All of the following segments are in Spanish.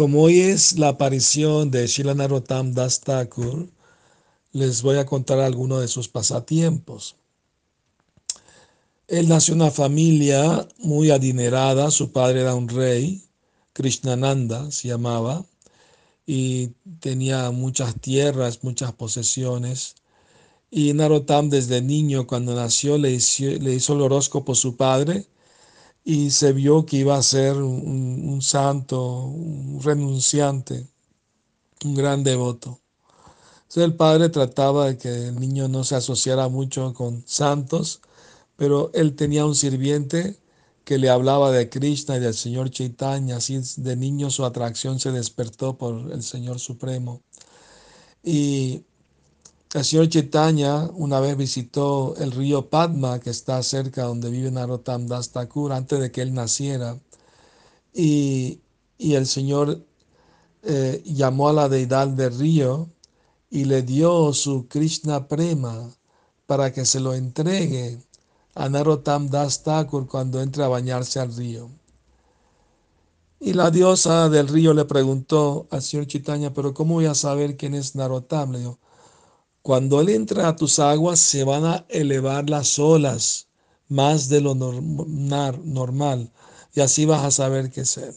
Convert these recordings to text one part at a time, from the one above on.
como hoy es la aparición de Shila Narottam Das Thakur, les voy a contar algunos de sus pasatiempos. Él nació en una familia muy adinerada, su padre era un rey, Krishnananda se llamaba, y tenía muchas tierras, muchas posesiones. Y Narottam desde niño, cuando nació, le hizo, le hizo el horóscopo su padre y se vio que iba a ser un, santo, un renunciante, un gran devoto. Entonces el padre trataba de que el niño no se asociara mucho con santos, pero él tenía un sirviente que le hablaba de Krishna y del Señor Chaitanya, así de niño su atracción se despertó por el Señor Supremo. Y el señor Chaitanya una vez visitó el río Padma, que está cerca donde vive Narottam Das Thakur, antes de que él naciera. Y, el Señor eh, llamó a la deidad del río y le dio su Krishna Prema para que se lo entregue a Narottam Das Thakur cuando entre a bañarse al río. Y la diosa del río le preguntó al señor Chaitanya, pero ¿cómo voy a saber quién es Narottam? Le dijo, cuando Él entra a tus aguas, se van a elevar las olas más de lo normal y así vas a saber qué es Él.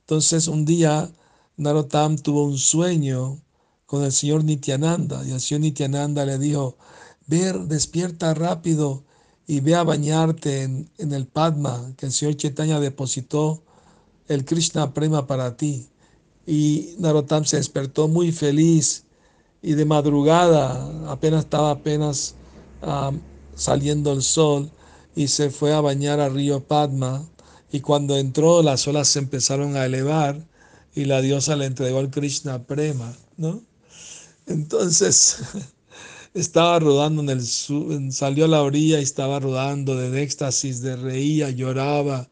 Entonces un día Narottam tuvo un sueño con el señor Nityananda y el señor Nityananda le dijo, ver, despierta rápido y ve a bañarte en, el Padma que el señor Chaitanya depositó el Krishna Prema para ti. Y Narottam se despertó muy feliz y de madrugada, apenas estaba apenas saliendo el sol, y se fue a bañar al río Padma, y cuando entró las olas se empezaron a elevar, y la diosa le entregó el Krishna Prema, ¿no? Entonces, estaba rodando en el salió a la orilla y estaba rodando de éxtasis, de reía, lloraba,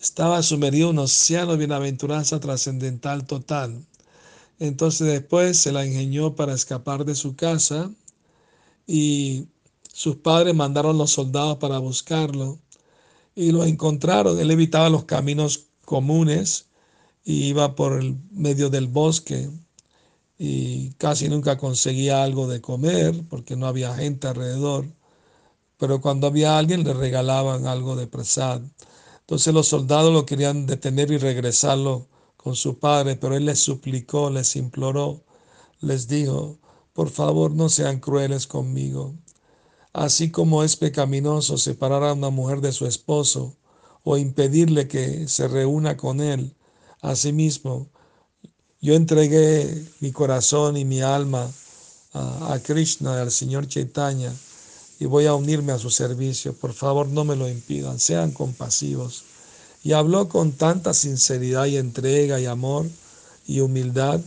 estaba sumergido en un océano de bienaventuranza trascendental total. Entonces después se la ingenió para escapar de su casa y sus padres mandaron los soldados para buscarlo y lo encontraron. Él evitaba los caminos comunes y iba por el medio del bosque y casi nunca conseguía algo de comer porque no había gente alrededor. Pero cuando había alguien le regalaban algo de prasad. Entonces los soldados lo querían detener y regresarlo con su padre, pero él les suplicó, les imploró, les dijo, por favor no sean crueles conmigo. Así como es pecaminoso separar a una mujer de su esposo o impedirle que se reúna con él, asimismo, yo entregué mi corazón y mi alma a, a Krishna, al Señor Chaitanya, y voy a unirme a su servicio. Por favor, no me lo impidan, sean compasivos y habló con tanta sinceridad y entrega y amor y humildad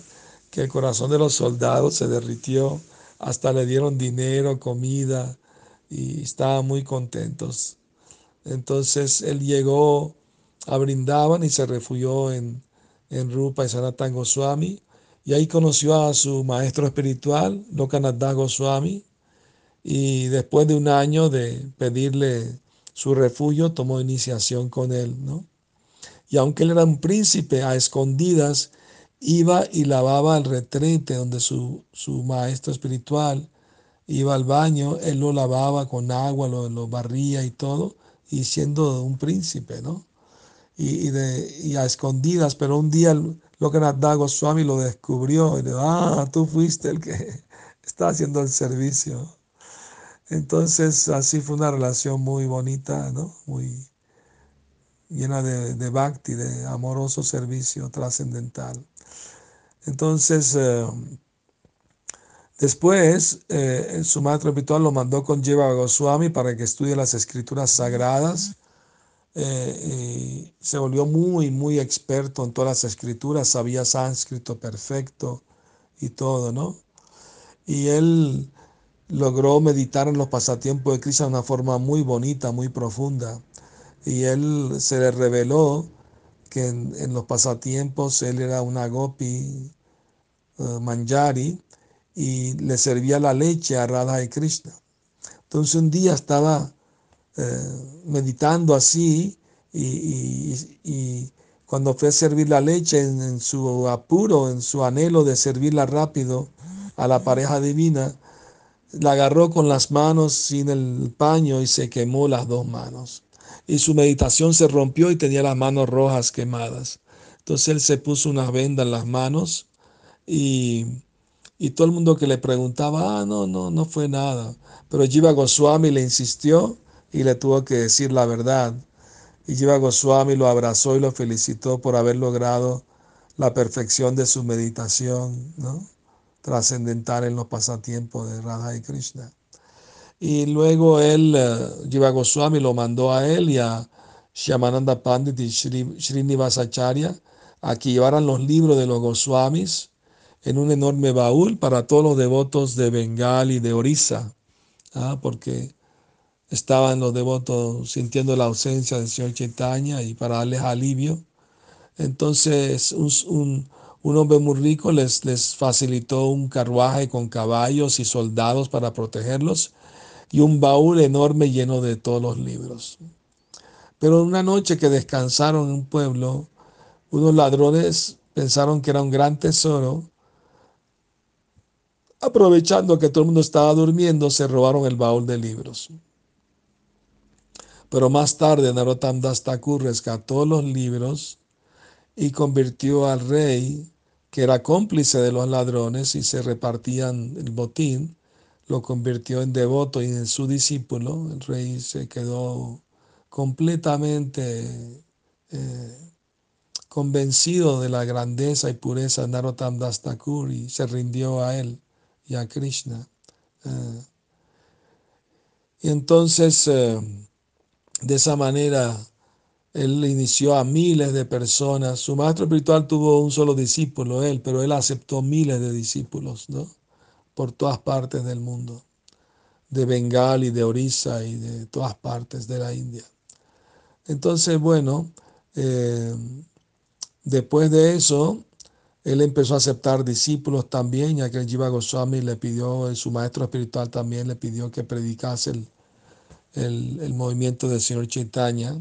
que el corazón de los soldados se derritió, hasta le dieron dinero, comida y estaban muy contentos. Entonces él llegó a Brindavan y se refugió en, en Rupa y Sanatan Goswami y ahí conoció a su maestro espiritual, Lokananda Goswami, y después de un año de pedirle su refugio, tomó iniciación con él, ¿no? Y aunque él era un príncipe, a escondidas iba y lavaba el retrete donde su, su maestro espiritual iba al baño, él lo lavaba con agua, lo, lo barría y todo, y siendo un príncipe, ¿no? Y, de, a escondidas, pero un día lo que Goswami lo descubrió y le dijo, ah, tú fuiste el que está haciendo el servicio. Entonces así fue una relación muy bonita, ¿no? Muy, llena de, de bhakti, de amoroso servicio trascendental. Entonces, eh, después, eh, su maestro espiritual lo mandó con Jeva Goswami para que estudie las escrituras sagradas. Eh, y se volvió muy, muy experto en todas las escrituras, sabía sánscrito perfecto y todo, ¿no? Y él logró meditar en los pasatiempos de Krishna de una forma muy bonita, muy profunda y él se le reveló que en, los pasatiempos él era una gopi uh, manjari y le servía la leche a Radha y Krishna. Entonces un día estaba eh, meditando así y, cuando fue a servir la leche en, su apuro, en su anhelo de servirla rápido a la pareja divina, la agarró con las manos sin el paño y se quemó las dos manos. Y su meditación se rompió y tenía las manos rojas quemadas. Entonces él se puso una venda en las manos y, y todo el mundo que le preguntaba, ah, no, no, no fue nada. Pero Jiva Goswami le insistió y le tuvo que decir la verdad. Y Jiva Goswami lo abrazó y lo felicitó por haber logrado la perfección de su meditación ¿no? trascendental en los pasatiempos de Radha y Krishna. Y luego él, uh, Jiva Goswami, lo mandó a él y a Shyamananda Pandit y Srinivasacharya a que llevaran los libros de los Goswamis en un enorme baúl para todos los devotos de Bengal y de Orissa, ¿ah? porque estaban los devotos sintiendo la ausencia del Señor Chaitanya y para darles alivio. Entonces un, hombre muy rico les, les facilitó un carruaje con caballos y soldados para protegerlos y un baúl enorme lleno de todos los libros. Pero una noche que descansaron en un pueblo, unos ladrones pensaron que era un gran tesoro. Aprovechando que todo el mundo estaba durmiendo, se robaron el baúl de libros. Pero más tarde Narottam Das Thakur rescató los libros y convirtió al rey, que era cómplice de los ladrones y se repartían el botín, lo convirtió en devoto y en su discípulo. El rey se quedó completamente eh, convencido de la grandeza y pureza de Narottam Das Thakur y se rindió a él y a Krishna. Eh, y entonces eh, de esa manera, él inició a miles de personas. Su maestro espiritual tuvo un solo discípulo, él, pero él aceptó miles de discípulos, ¿no? Por todas partes del mundo, de Bengal y de Orissa y de todas partes de la India. Entonces, bueno, eh, después de eso, él empezó a aceptar discípulos también, ya que el Jiva Goswami le pidió, su maestro espiritual también le pidió que predicase el el, movimiento del señor Chaitanya.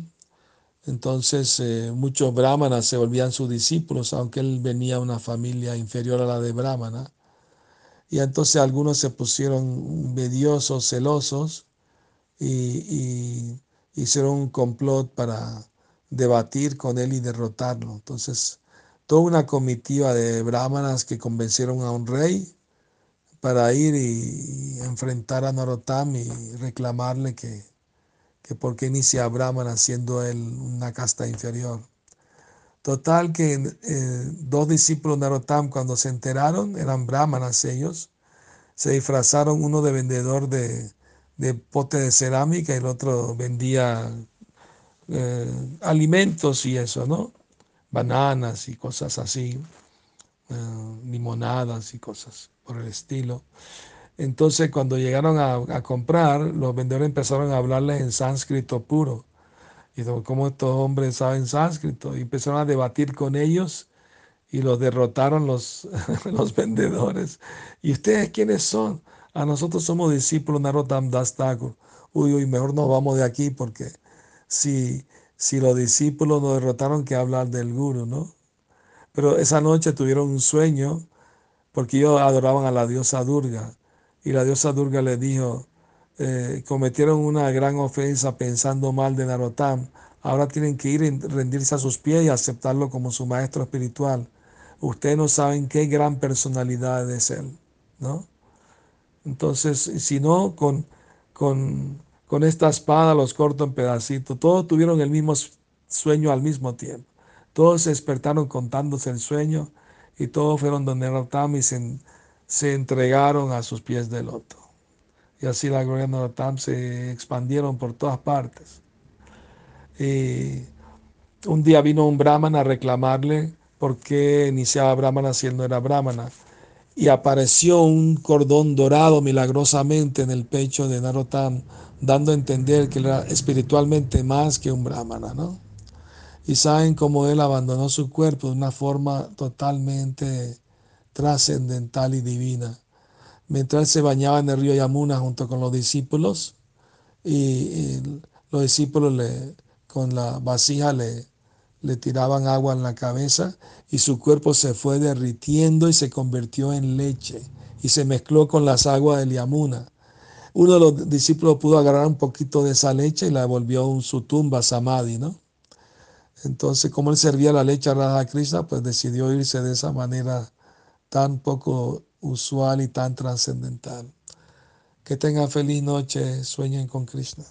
Entonces eh, muchos brahmanas se volvían sus discípulos, aunque él venía de una familia inferior a la de brahmana. Y entonces algunos se pusieron mediosos, celosos, y, hicieron un complot para debatir con él y derrotarlo. Entonces, toda una comitiva de brahmanas que convencieron a un rey para ir y, enfrentar a Narottam y reclamarle que, que por qué inicia a Brahman siendo él una casta inferior. Total que eh, dos discípulos de Narottam cuando se enteraron, eran brahmanas ellos, se disfrazaron uno de vendedor de, de pote de cerámica y el otro vendía eh, alimentos y eso, ¿no? Bananas y cosas así, eh, limonadas y cosas por el estilo. Entonces cuando llegaron a, comprar, los vendedores empezaron a hablarles en sánscrito puro. Y ¿cómo estos hombres saben sánscrito? Y empezaron a debatir con ellos y los derrotaron los, los vendedores. ¿Y ustedes quiénes son? A nosotros somos discípulos Narottam Das Uy, uy, mejor nos vamos de aquí porque si, si los discípulos nos derrotaron, que hablar del guru, ¿no? Pero esa noche tuvieron un sueño porque ellos adoraban a la diosa Durga. Y la diosa Durga le dijo, eh, cometieron una gran ofensa pensando mal de Narottam, ahora tienen que ir y rendirse a sus pies y aceptarlo como su maestro espiritual. Ustedes no saben qué gran personalidad es él, ¿no? Entonces, si no, con, con, con esta espada los corto en pedacitos. Todos tuvieron el mismo sueño al mismo tiempo. Todos se despertaron contándose el sueño y todos fueron donde Narottam y se, se, entregaron a sus pies de loto. Y así la gloria de Narottam se expandieron por todas partes. Y un día vino un brahman a reclamarle por qué iniciaba brahmana si él no era brahmana. Y apareció un cordón dorado milagrosamente en el pecho de Narottam, dando a entender que él era espiritualmente más que un brahmana, ¿no? y saben cómo Él abandonó su cuerpo de una forma totalmente trascendental y divina. Mientras se bañaba en el río Yamuna junto con los discípulos y, los discípulos le, con la vasija le, le tiraban agua en la cabeza y su cuerpo se fue derritiendo y se convirtió en leche y se mezcló con las aguas del Yamuna. Uno de los discípulos pudo agarrar un poquito de esa leche y la devolvió en su tumba, Samadhi, ¿no? Entonces, como él servía la leche a Radha Krishna, pues decidió irse de esa manera tan poco usual y tan trascendental. Que tengan feliz noche, sueñen con Krishna.